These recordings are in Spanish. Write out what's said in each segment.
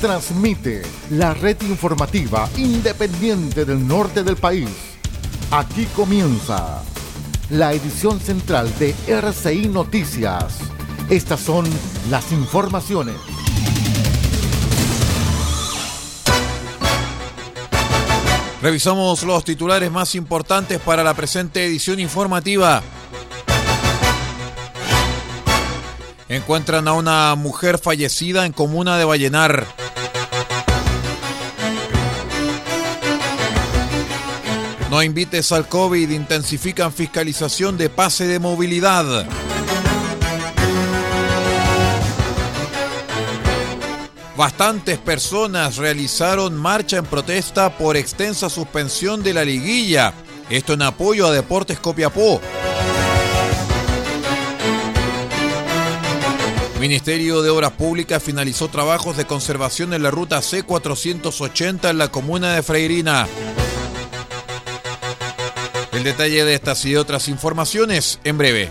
transmite la red informativa independiente del norte del país. Aquí comienza la edición central de RCI Noticias. Estas son las informaciones. Revisamos los titulares más importantes para la presente edición informativa. Encuentran a una mujer fallecida en comuna de Vallenar. No invites al COVID, intensifican fiscalización de pase de movilidad. Bastantes personas realizaron marcha en protesta por extensa suspensión de la liguilla. Esto en apoyo a Deportes Copiapó. Ministerio de Obras Públicas finalizó trabajos de conservación en la ruta C480 en la comuna de Freirina. El detalle de estas y otras informaciones en breve.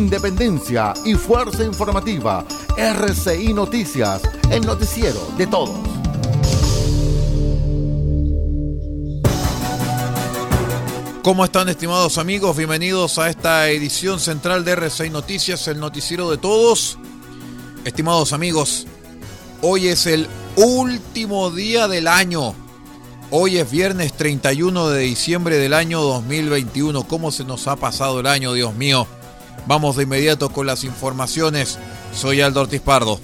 Independencia y fuerza informativa. RCI Noticias, el noticiero de todos. ¿Cómo están estimados amigos? Bienvenidos a esta edición central de RCI Noticias, el noticiero de todos. Estimados amigos, hoy es el último día del año. Hoy es viernes 31 de diciembre del año 2021. ¿Cómo se nos ha pasado el año, Dios mío? Vamos de inmediato con las informaciones. Soy Aldo Ortiz Pardo.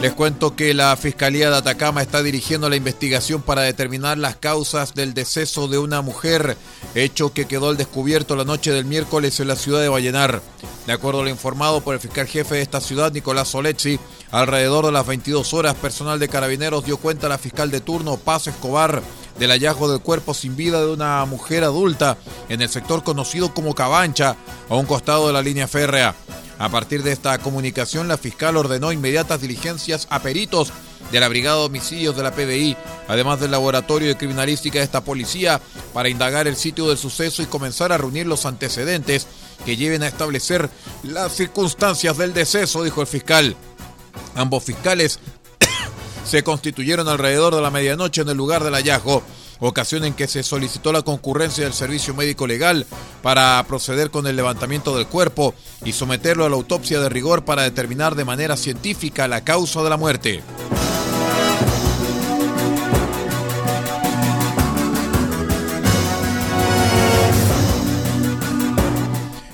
Les cuento que la Fiscalía de Atacama está dirigiendo la investigación para determinar las causas del deceso de una mujer, hecho que quedó al descubierto la noche del miércoles en la ciudad de Vallenar. De acuerdo a lo informado por el fiscal jefe de esta ciudad, Nicolás Solecci, alrededor de las 22 horas, personal de carabineros dio cuenta a la fiscal de turno, Paz Escobar, del hallazgo del cuerpo sin vida de una mujer adulta en el sector conocido como Cabancha, a un costado de la línea férrea. A partir de esta comunicación, la fiscal ordenó inmediatas diligencias a peritos de la Brigada de Homicidios de la PDI, además del laboratorio de criminalística de esta policía, para indagar el sitio del suceso y comenzar a reunir los antecedentes que lleven a establecer las circunstancias del deceso, dijo el fiscal. Ambos fiscales se constituyeron alrededor de la medianoche en el lugar del hallazgo, ocasión en que se solicitó la concurrencia del servicio médico legal para proceder con el levantamiento del cuerpo y someterlo a la autopsia de rigor para determinar de manera científica la causa de la muerte.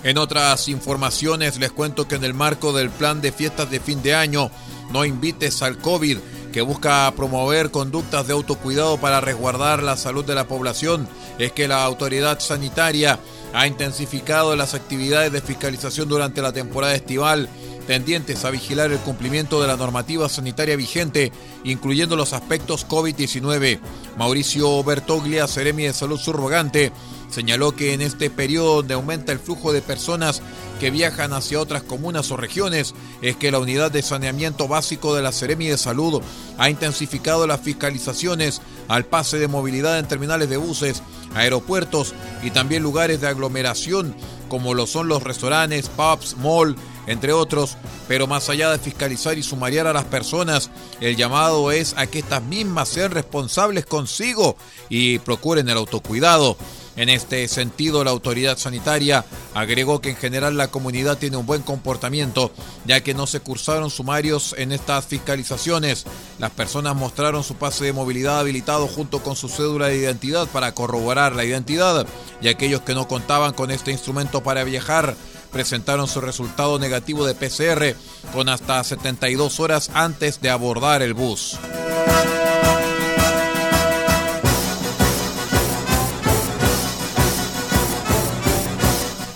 En otras informaciones les cuento que en el marco del plan de fiestas de fin de año, no invites al COVID, que busca promover conductas de autocuidado para resguardar la salud de la población, es que la autoridad sanitaria ha intensificado las actividades de fiscalización durante la temporada estival, tendientes a vigilar el cumplimiento de la normativa sanitaria vigente, incluyendo los aspectos COVID-19. Mauricio Bertoglia, Seremi de Salud Subrogante, Señaló que en este periodo donde aumenta el flujo de personas que viajan hacia otras comunas o regiones, es que la unidad de saneamiento básico de la Seremi de Salud ha intensificado las fiscalizaciones al pase de movilidad en terminales de buses, aeropuertos y también lugares de aglomeración como lo son los restaurantes, pubs, mall, entre otros, pero más allá de fiscalizar y sumariar a las personas, el llamado es a que estas mismas sean responsables consigo y procuren el autocuidado. En este sentido, la autoridad sanitaria agregó que en general la comunidad tiene un buen comportamiento, ya que no se cursaron sumarios en estas fiscalizaciones. Las personas mostraron su pase de movilidad habilitado junto con su cédula de identidad para corroborar la identidad, y aquellos que no contaban con este instrumento para viajar presentaron su resultado negativo de PCR con hasta 72 horas antes de abordar el bus.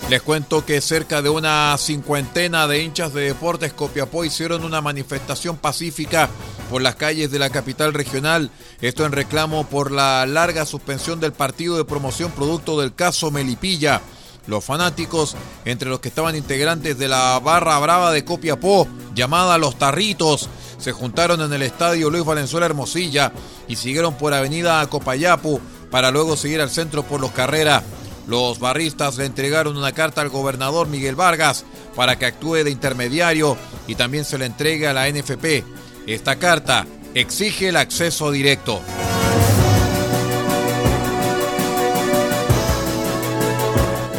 Les cuento que cerca de una cincuentena de hinchas de Deportes Copiapó hicieron una manifestación pacífica por las calles de la capital regional, esto en reclamo por la larga suspensión del partido de promoción producto del caso Melipilla. Los fanáticos, entre los que estaban integrantes de la barra brava de Copiapó, llamada Los Tarritos, se juntaron en el estadio Luis Valenzuela Hermosilla y siguieron por Avenida Copayapu para luego seguir al centro por los Carreras. Los barristas le entregaron una carta al gobernador Miguel Vargas para que actúe de intermediario y también se le entregue a la NFP. Esta carta exige el acceso directo.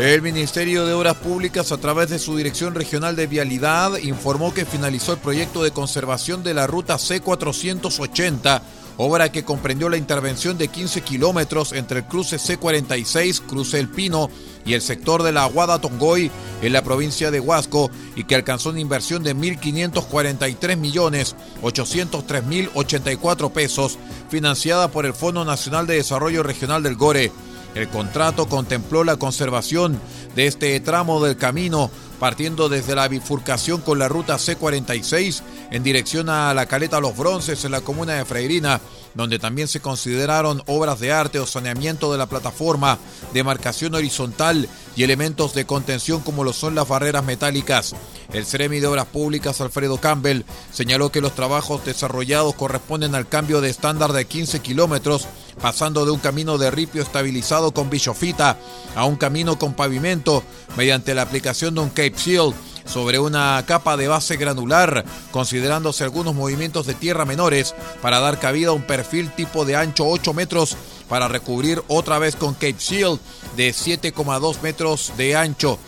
El Ministerio de Obras Públicas, a través de su Dirección Regional de Vialidad, informó que finalizó el proyecto de conservación de la ruta C480 obra que comprendió la intervención de 15 kilómetros entre el cruce C46, cruce El Pino, y el sector de la Aguada Tongoy en la provincia de Huasco y que alcanzó una inversión de 1.543 millones 803 mil 84 pesos financiada por el Fondo Nacional de Desarrollo Regional del Gore. El contrato contempló la conservación de este tramo del camino partiendo desde la bifurcación con la ruta C46 en dirección a la Caleta Los Bronces en la comuna de Freirina, donde también se consideraron obras de arte o saneamiento de la plataforma, demarcación horizontal y elementos de contención como lo son las barreras metálicas. El Ceremi de Obras Públicas, Alfredo Campbell, señaló que los trabajos desarrollados corresponden al cambio de estándar de 15 kilómetros, pasando de un camino de ripio estabilizado con bichofita a un camino con pavimento mediante la aplicación de un Cape Seal sobre una capa de base granular, considerándose algunos movimientos de tierra menores para dar cabida a un perfil tipo de ancho 8 metros para recubrir otra vez con Cape Seal de 7,2 metros de ancho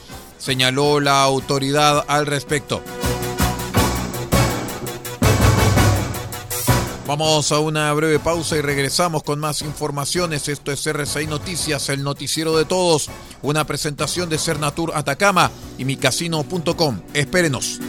señaló la autoridad al respecto. Vamos a una breve pausa y regresamos con más informaciones. Esto es RCI Noticias, el noticiero de todos. Una presentación de Cernatur Atacama y micasino.com. Espérenos.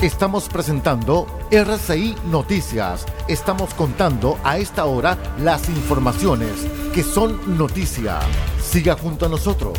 Estamos presentando RCI Noticias. Estamos contando a esta hora las informaciones que son noticia. Siga junto a nosotros.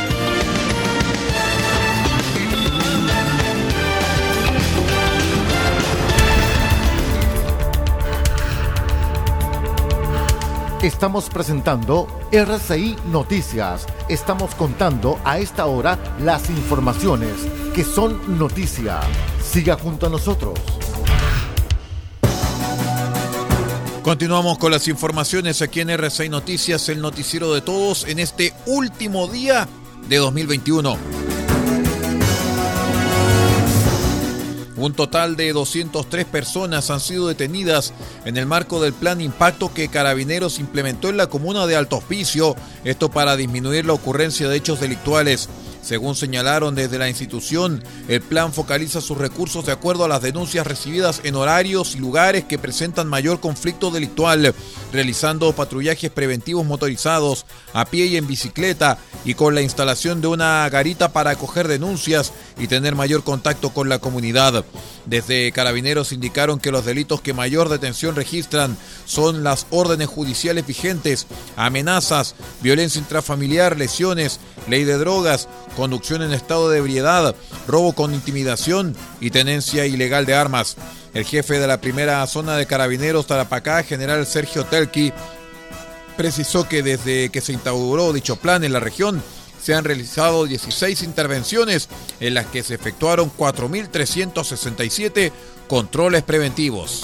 Estamos presentando RCI Noticias. Estamos contando a esta hora las informaciones que son noticia. Siga junto a nosotros. Continuamos con las informaciones aquí en RCI Noticias, el noticiero de todos en este último día de 2021. Un total de 203 personas han sido detenidas en el marco del plan impacto que Carabineros implementó en la comuna de Alto Hospicio, esto para disminuir la ocurrencia de hechos delictuales. Según señalaron desde la institución, el plan focaliza sus recursos de acuerdo a las denuncias recibidas en horarios y lugares que presentan mayor conflicto delictual, realizando patrullajes preventivos motorizados a pie y en bicicleta y con la instalación de una garita para acoger denuncias y tener mayor contacto con la comunidad. Desde Carabineros indicaron que los delitos que mayor detención registran son las órdenes judiciales vigentes, amenazas, violencia intrafamiliar, lesiones, ley de drogas, conducción en estado de ebriedad, robo con intimidación y tenencia ilegal de armas. El jefe de la primera zona de carabineros Tarapacá, general Sergio Telki, precisó que desde que se instauró dicho plan en la región, se han realizado 16 intervenciones en las que se efectuaron 4.367 controles preventivos.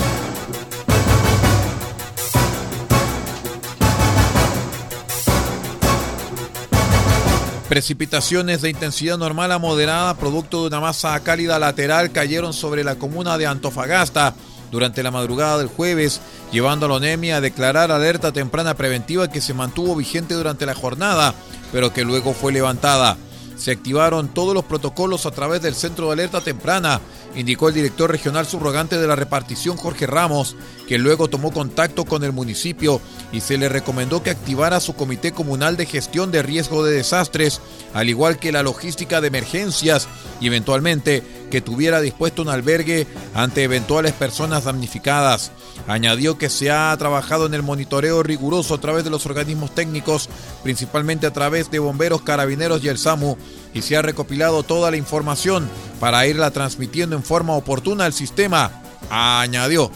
Precipitaciones de intensidad normal a moderada, producto de una masa cálida lateral, cayeron sobre la comuna de Antofagasta durante la madrugada del jueves, llevando a la ONEMI a declarar alerta temprana preventiva que se mantuvo vigente durante la jornada, pero que luego fue levantada. Se activaron todos los protocolos a través del Centro de Alerta Temprana, indicó el director regional subrogante de la repartición Jorge Ramos, que luego tomó contacto con el municipio y se le recomendó que activara su Comité Comunal de Gestión de Riesgo de Desastres, al igual que la logística de emergencias y eventualmente que tuviera dispuesto un albergue ante eventuales personas damnificadas. Añadió que se ha trabajado en el monitoreo riguroso a través de los organismos técnicos, principalmente a través de bomberos, carabineros y el SAMU, y se ha recopilado toda la información para irla transmitiendo en forma oportuna al sistema, añadió.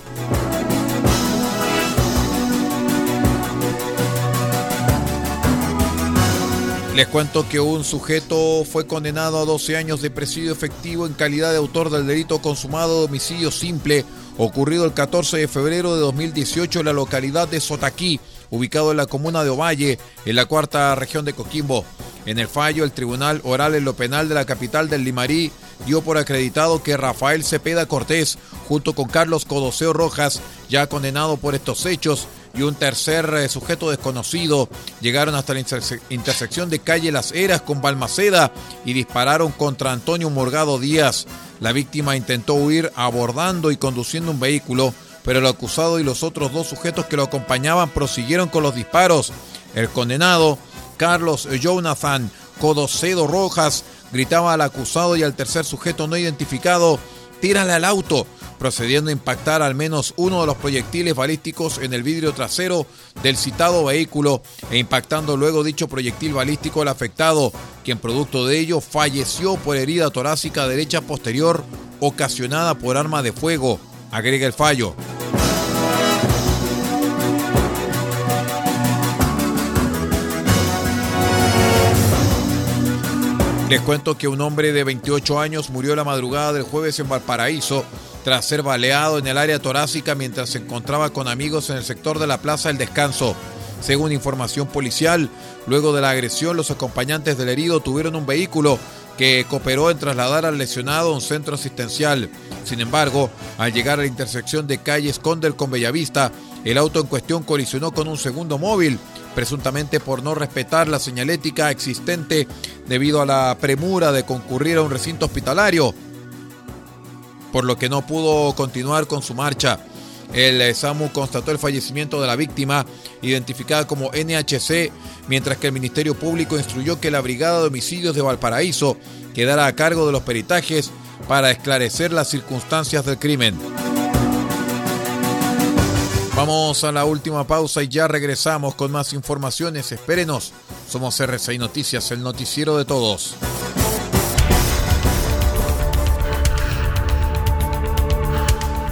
Les cuento que un sujeto fue condenado a 12 años de presidio efectivo en calidad de autor del delito consumado de homicidio simple ocurrido el 14 de febrero de 2018 en la localidad de Sotaquí, ubicado en la comuna de Ovalle, en la cuarta región de Coquimbo. En el fallo, el Tribunal Oral en lo Penal de la capital del Limarí dio por acreditado que Rafael Cepeda Cortés, junto con Carlos Codoseo Rojas, ya condenado por estos hechos, y un tercer eh, sujeto desconocido llegaron hasta la intersección de calle Las Heras con Balmaceda y dispararon contra Antonio Morgado Díaz. La víctima intentó huir abordando y conduciendo un vehículo, pero el acusado y los otros dos sujetos que lo acompañaban prosiguieron con los disparos. El condenado, Carlos Jonathan Codocedo Rojas, gritaba al acusado y al tercer sujeto no identificado, tírale al auto procediendo a impactar al menos uno de los proyectiles balísticos en el vidrio trasero del citado vehículo e impactando luego dicho proyectil balístico al afectado, quien producto de ello falleció por herida torácica derecha posterior ocasionada por arma de fuego, agrega el fallo. Les cuento que un hombre de 28 años murió la madrugada del jueves en Valparaíso tras ser baleado en el área torácica mientras se encontraba con amigos en el sector de la Plaza del Descanso. Según información policial, luego de la agresión, los acompañantes del herido tuvieron un vehículo que cooperó en trasladar al lesionado a un centro asistencial. Sin embargo, al llegar a la intersección de calles Condel con Bellavista, el auto en cuestión colisionó con un segundo móvil, presuntamente por no respetar la señalética existente debido a la premura de concurrir a un recinto hospitalario por lo que no pudo continuar con su marcha. El eh, SAMU constató el fallecimiento de la víctima, identificada como NHC, mientras que el Ministerio Público instruyó que la Brigada de Homicidios de Valparaíso quedara a cargo de los peritajes, para esclarecer las circunstancias del crimen. Vamos a la última pausa y ya regresamos con más informaciones. Espérenos. Somos RCI Noticias, el noticiero de todos.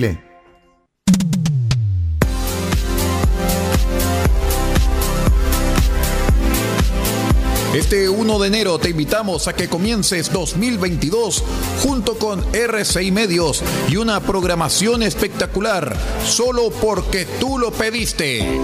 Chile. Este 1 de enero te invitamos a que comiences 2022 junto con RCI Medios y una programación espectacular, solo porque tú lo pediste.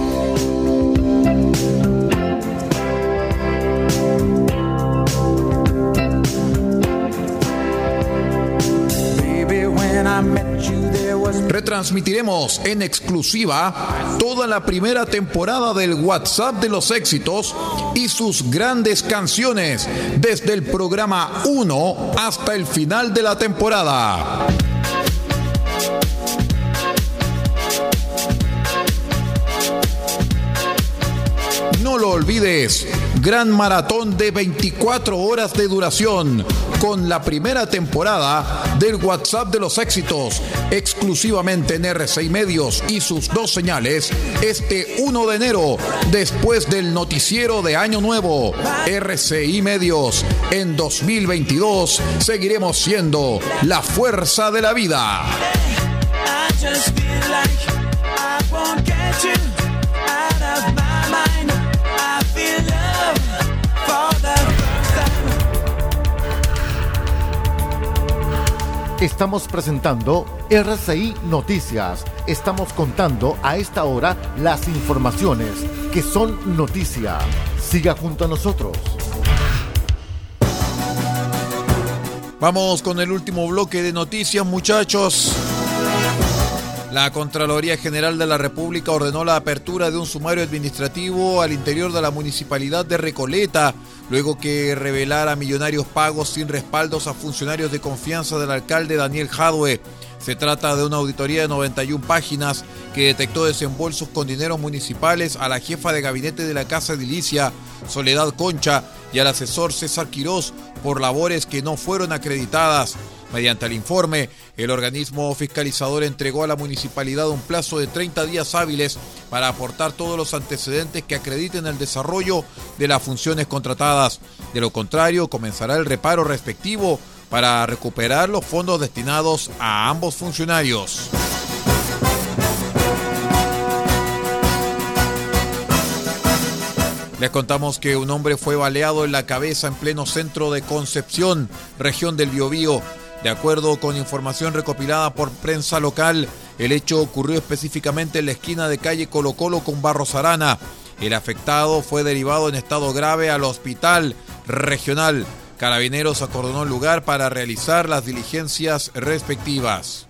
Retransmitiremos en exclusiva toda la primera temporada del WhatsApp de los éxitos y sus grandes canciones desde el programa 1 hasta el final de la temporada. No lo olvides, gran maratón de 24 horas de duración con la primera temporada del WhatsApp de los éxitos, exclusivamente en RCI Medios y sus dos señales, este 1 de enero, después del noticiero de Año Nuevo. RCI Medios, en 2022 seguiremos siendo la fuerza de la vida. Estamos presentando RCI Noticias. Estamos contando a esta hora las informaciones que son noticia. Siga junto a nosotros. Vamos con el último bloque de noticias, muchachos. La Contraloría General de la República ordenó la apertura de un sumario administrativo al interior de la municipalidad de Recoleta, luego que revelara millonarios pagos sin respaldos a funcionarios de confianza del alcalde Daniel Jadwe. Se trata de una auditoría de 91 páginas que detectó desembolsos con dineros municipales a la jefa de gabinete de la Casa Edilicia, Soledad Concha, y al asesor César Quirós por labores que no fueron acreditadas. Mediante el informe, el organismo fiscalizador entregó a la municipalidad un plazo de 30 días hábiles para aportar todos los antecedentes que acrediten el desarrollo de las funciones contratadas. De lo contrario, comenzará el reparo respectivo para recuperar los fondos destinados a ambos funcionarios. Les contamos que un hombre fue baleado en la cabeza en pleno centro de Concepción, región del Biobío. De acuerdo con información recopilada por prensa local, el hecho ocurrió específicamente en la esquina de calle Colo Colo con Barros Arana. El afectado fue derivado en estado grave al hospital regional. Carabineros acordonó el lugar para realizar las diligencias respectivas.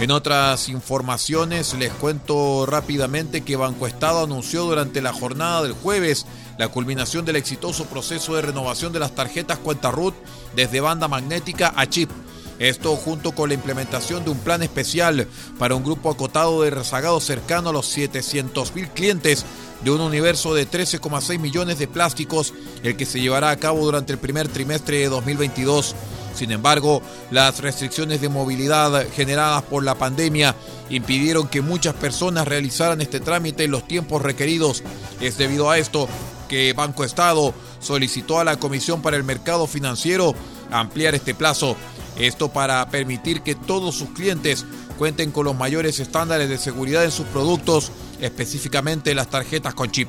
En otras informaciones les cuento rápidamente que Banco Estado anunció durante la jornada del jueves la culminación del exitoso proceso de renovación de las tarjetas cuenta RUT desde banda magnética a chip. Esto junto con la implementación de un plan especial para un grupo acotado de rezagados cercano a los 700.000 clientes de un universo de 13,6 millones de plásticos, el que se llevará a cabo durante el primer trimestre de 2022. Sin embargo, las restricciones de movilidad generadas por la pandemia impidieron que muchas personas realizaran este trámite en los tiempos requeridos. Es debido a esto que Banco Estado solicitó a la Comisión para el Mercado Financiero ampliar este plazo. Esto para permitir que todos sus clientes cuenten con los mayores estándares de seguridad en sus productos, específicamente las tarjetas con chip.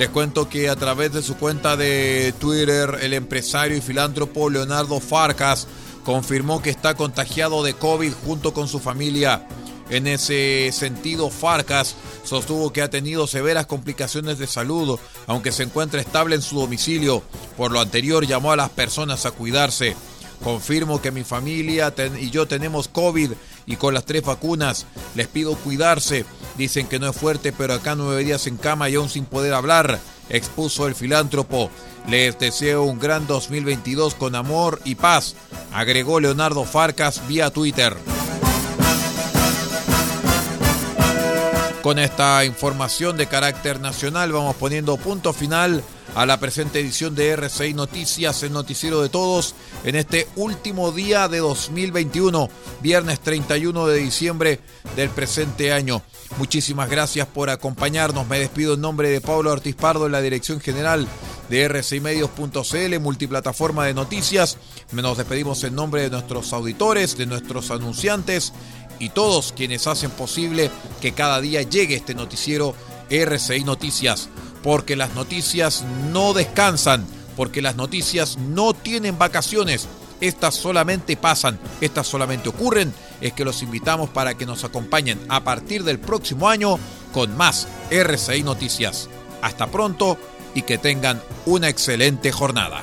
Les cuento que a través de su cuenta de Twitter, el empresario y filántropo Leonardo Farcas confirmó que está contagiado de COVID junto con su familia. En ese sentido, Farcas sostuvo que ha tenido severas complicaciones de salud, aunque se encuentra estable en su domicilio. Por lo anterior, llamó a las personas a cuidarse. Confirmo que mi familia y yo tenemos COVID y con las tres vacunas les pido cuidarse. Dicen que no es fuerte, pero acá nueve días en cama y aún sin poder hablar, expuso el filántropo. Les deseo un gran 2022 con amor y paz, agregó Leonardo Farcas vía Twitter. Con esta información de carácter nacional vamos poniendo punto final a la presente edición de RCI Noticias, el noticiero de todos, en este último día de 2021, viernes 31 de diciembre del presente año. Muchísimas gracias por acompañarnos. Me despido en nombre de Pablo Ortiz Pardo en la dirección general de rcimedios.cl, multiplataforma de noticias. Nos despedimos en nombre de nuestros auditores, de nuestros anunciantes y todos quienes hacen posible que cada día llegue este noticiero RCI Noticias porque las noticias no descansan, porque las noticias no tienen vacaciones. Estas solamente pasan, estas solamente ocurren. Es que los invitamos para que nos acompañen a partir del próximo año con más RCI Noticias. Hasta pronto y que tengan una excelente jornada.